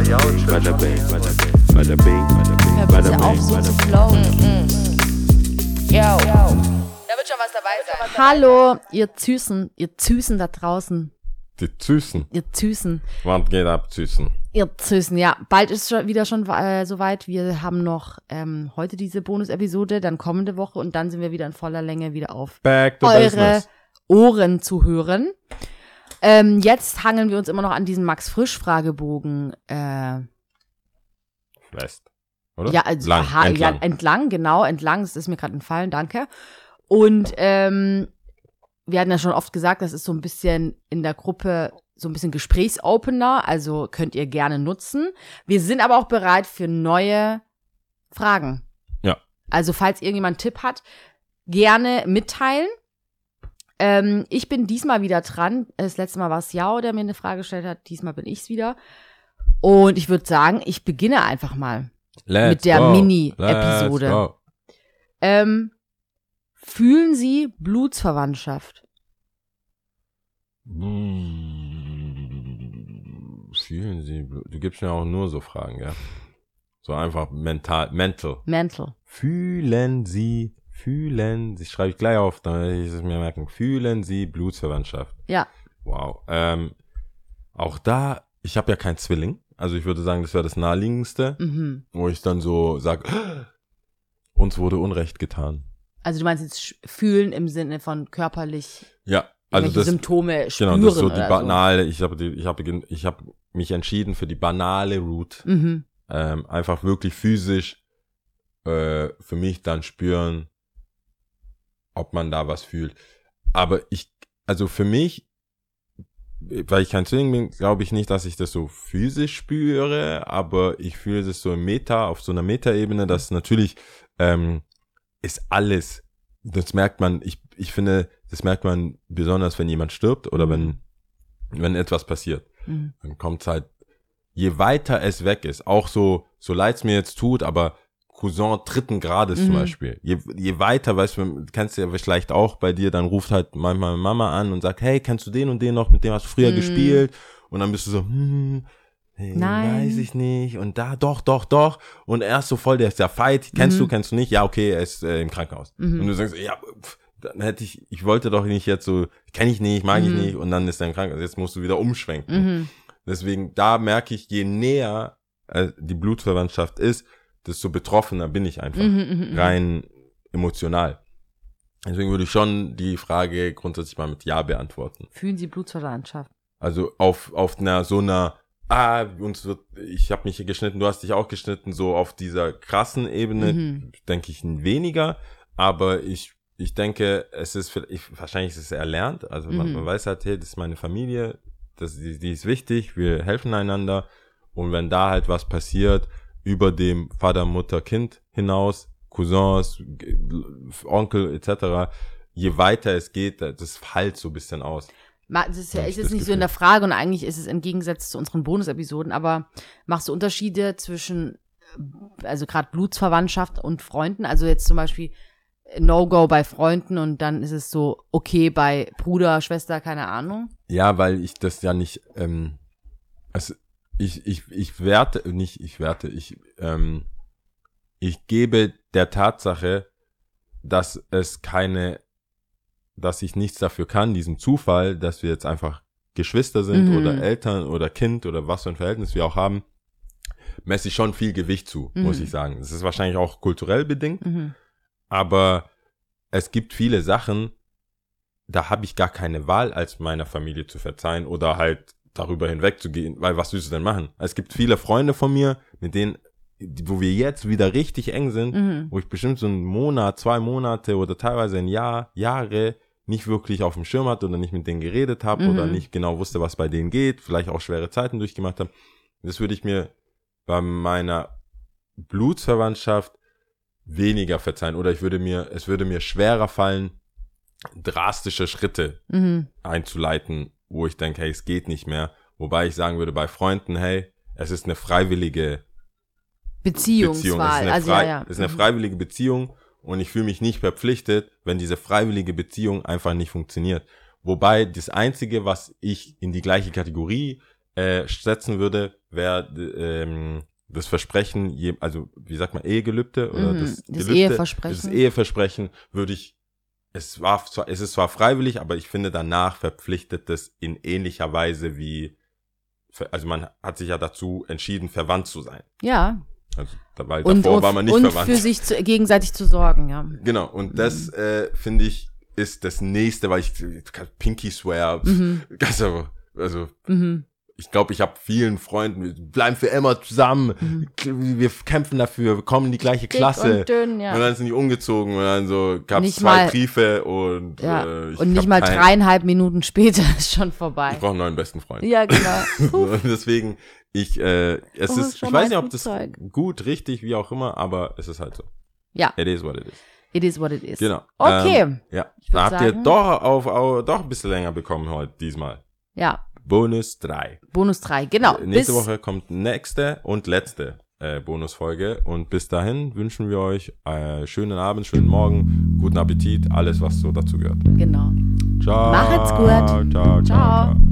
Bada bing, bada bing, bada bing, bada bing, Hör bada bitte auf, bing, so bada zu bing. flowen. Yo. Da wird schon was dabei sein. Hallo, ihr Süßen, ihr Süßen da draußen. Die Süßen. Ihr Süßen. Wann geht ab, Süßen? Ihr Süßen, ja. Bald ist schon wieder schon äh, soweit. Wir haben noch ähm, heute diese Bonus-Episode, dann kommende Woche und dann sind wir wieder in voller Länge wieder auf Back to eure business. Ohren zu hören. Ähm, jetzt hangeln wir uns immer noch an diesem Max-Frisch-Fragebogen. Äh, West. Oder? Ja, also Lang, ha, entlang. ja, entlang, genau, entlang. Das ist mir gerade entfallen, danke. Und ähm, wir hatten ja schon oft gesagt, das ist so ein bisschen in der Gruppe so ein bisschen Gesprächsopener, also könnt ihr gerne nutzen. Wir sind aber auch bereit für neue Fragen. Ja. Also falls irgendjemand einen Tipp hat, gerne mitteilen. Ähm, ich bin diesmal wieder dran. Das letzte Mal war es Jao, der mir eine Frage gestellt hat. Diesmal bin ich es wieder. Und ich würde sagen, ich beginne einfach mal Let's mit der. Mini-Episode. Ähm, fühlen Sie Blutsverwandtschaft? Mm, Fühlen Sie, du gibst mir auch nur so Fragen, ja? So einfach mental, mental. Mental. Fühlen Sie, fühlen Sie, schreibe ich gleich auf, damit ich es mir merken. Fühlen Sie Blutsverwandtschaft? Ja. Wow. Ähm, auch da, ich habe ja keinen Zwilling. Also ich würde sagen, das wäre das naheliegendste, Mhm. wo ich dann so sage, uns wurde Unrecht getan. Also du meinst jetzt fühlen im Sinne von körperlich Ja, also das, Symptome spüren genau, das ist so die banale, ich habe ich habe beginn- ich habe mich entschieden für die banale Route. so. Mhm. Ähm, einfach wirklich physisch äh, für mich dann spüren, ob man da was fühlt. Aber ich, also für mich, weil ich kein Zwilling bin, glaube ich nicht, dass ich das so physisch spüre, aber ich fühle es so im Meta, auf so einer Meta-Ebene, dass natürlich ähm, ist alles, das merkt man, ich, ich finde, das merkt man besonders, wenn jemand stirbt oder wenn, wenn etwas passiert Mhm. dann kommt's halt, je weiter es weg ist, auch so, so leid's mir jetzt tut, aber Cousin dritten Grades zum Mhm. Beispiel. Je, je weiter, weißt du, kennst du ja vielleicht auch bei dir, dann ruft halt manchmal Mama an und sagt, hey, kennst du den und den noch, mit dem hast du früher Mhm. gespielt? Und dann bist du so, hm, hey, Nein. weiß ich nicht. Und da, doch, doch, doch. Und er ist so voll, der ist der Fight. Kennst Mhm. du, kennst du nicht? Ja, okay, er ist äh, im Krankenhaus. Mhm. Und du sagst, ja, pff, dann hätte ich, ich wollte doch nicht jetzt so, kenne ich nicht, mag ich Mhm. nicht. Und dann ist er im Krankenhaus. Jetzt musst du wieder umschwenken. Mhm. Deswegen, da merke ich, je näher äh, die Blutverwandtschaft ist, desto betroffener bin ich einfach. Mhm, mhm, mhm. Rein emotional. Deswegen würde ich schon die Frage grundsätzlich mal mit Ja beantworten. Fühlen Sie Blutsverwandtschaft? Also auf, auf einer so einer, ah, uns wird, ich habe mich hier geschnitten, du hast dich auch geschnitten, so auf dieser krassen Ebene, Mhm. denke ich weniger. Aber ich, ich denke, es ist, vielleicht- ich, wahrscheinlich ist es erlernt. Also man, Mhm. man weiß halt, hey, das ist meine Familie, das, die, die ist wichtig, wir helfen einander. Und wenn da halt was passiert, über dem Vater, Mutter, Kind hinaus, Cousins, Onkel etc., je weiter es geht, das halt so ein bisschen aus. Das ist ja ist jetzt nicht so in der Frage und eigentlich ist es im Gegensatz zu unseren Bonus-Episoden, aber machst du Unterschiede zwischen, also gerade Blutsverwandtschaft und Freunden? Also jetzt zum Beispiel No-Go bei Freunden und dann ist es so okay bei Bruder, Schwester, keine Ahnung. Ja, weil ich das ja nicht, ähm, also ich, ich, ich werte, nicht ich werte, ich, ähm, ich gebe der Tatsache, dass es keine, dass ich nichts dafür kann, diesem Zufall, dass wir jetzt einfach Geschwister sind Mhm. oder Eltern oder Kind oder was für ein Verhältnis wir auch haben, messe ich schon viel Gewicht zu, muss Mhm. ich sagen. Das ist wahrscheinlich auch kulturell bedingt, Mhm. aber es gibt viele Sachen, da habe ich gar keine Wahl, als meiner Familie zu verzeihen oder halt darüber hinwegzugehen, weil was willst du denn machen? Es gibt viele Freunde von mir, mit denen, wo wir jetzt wieder richtig eng sind, Mhm. wo ich bestimmt so einen Monat, zwei Monate oder teilweise ein Jahr, Jahre nicht wirklich auf dem Schirm hatte oder nicht mit denen geredet habe Mhm. oder nicht genau wusste, was bei denen geht, vielleicht auch schwere Zeiten durchgemacht habe. Das würde ich mir bei meiner Blutsverwandtschaft weniger verzeihen oder ich würde mir, es würde mir schwerer fallen, drastische Schritte Mhm. einzuleiten, wo ich denke, hey, es geht nicht mehr. Wobei ich sagen würde, bei Freunden, hey, es ist eine freiwillige Beziehung. Es ist Beziehungswahl. eine, Also frei, ja, ja. es ist eine Mhm. freiwillige Beziehung und ich fühle mich nicht verpflichtet, wenn diese freiwillige Beziehung einfach nicht funktioniert. Wobei das Einzige, was ich in die gleiche Kategorie äh, setzen würde, wäre ähm, das Versprechen, je, also wie sagt man, Ehegelübde oder Mhm, das, das Gelübde, Eheversprechen. Das Eheversprechen würde ich, es war zwar, es ist zwar freiwillig, aber ich finde danach verpflichtet es in ähnlicher Weise wie, also man hat sich ja dazu entschieden, verwandt zu sein. Ja. Also, weil Und, davor und, war man nicht und verwandt. für sich zu, gegenseitig zu sorgen, ja. Genau, und das Mhm. äh, finde ich ist das nächste, weil ich Pinky Swear, Mhm. also, also Mhm. Ich glaube, ich habe vielen Freunden, wir bleiben für immer zusammen, Mhm. wir kämpfen dafür, wir kommen in die gleiche Klasse. Dick und dünn, ja. Und dann sind die umgezogen und dann so gab es zwei mal- Briefe und ja. äh, ich und nicht mal keinen- dreieinhalb Minuten später ist schon vorbei. Ich brauche einen neuen besten Freund. Ja, genau. So, und deswegen, ich, äh, es Oh, ist, ich weiß nicht, ob das Flugzeug. gut, richtig, wie auch immer, aber es ist halt so. Ja. It is what it is. It is what it is. Genau. Okay. Ähm, ja. Da habt ihr doch auf, auf, doch ein bisschen länger bekommen heute, diesmal. Ja. Bonus 3. Bonus 3, genau. Nächste Bis- Woche kommt nächste und letzte äh, Bonusfolge. Und bis dahin wünschen wir euch äh, schönen Abend, schönen Morgen, guten Appetit, alles, was so dazu gehört. Genau. Ciao. Macht's gut. Ciao, ciao, Ciao. ciao.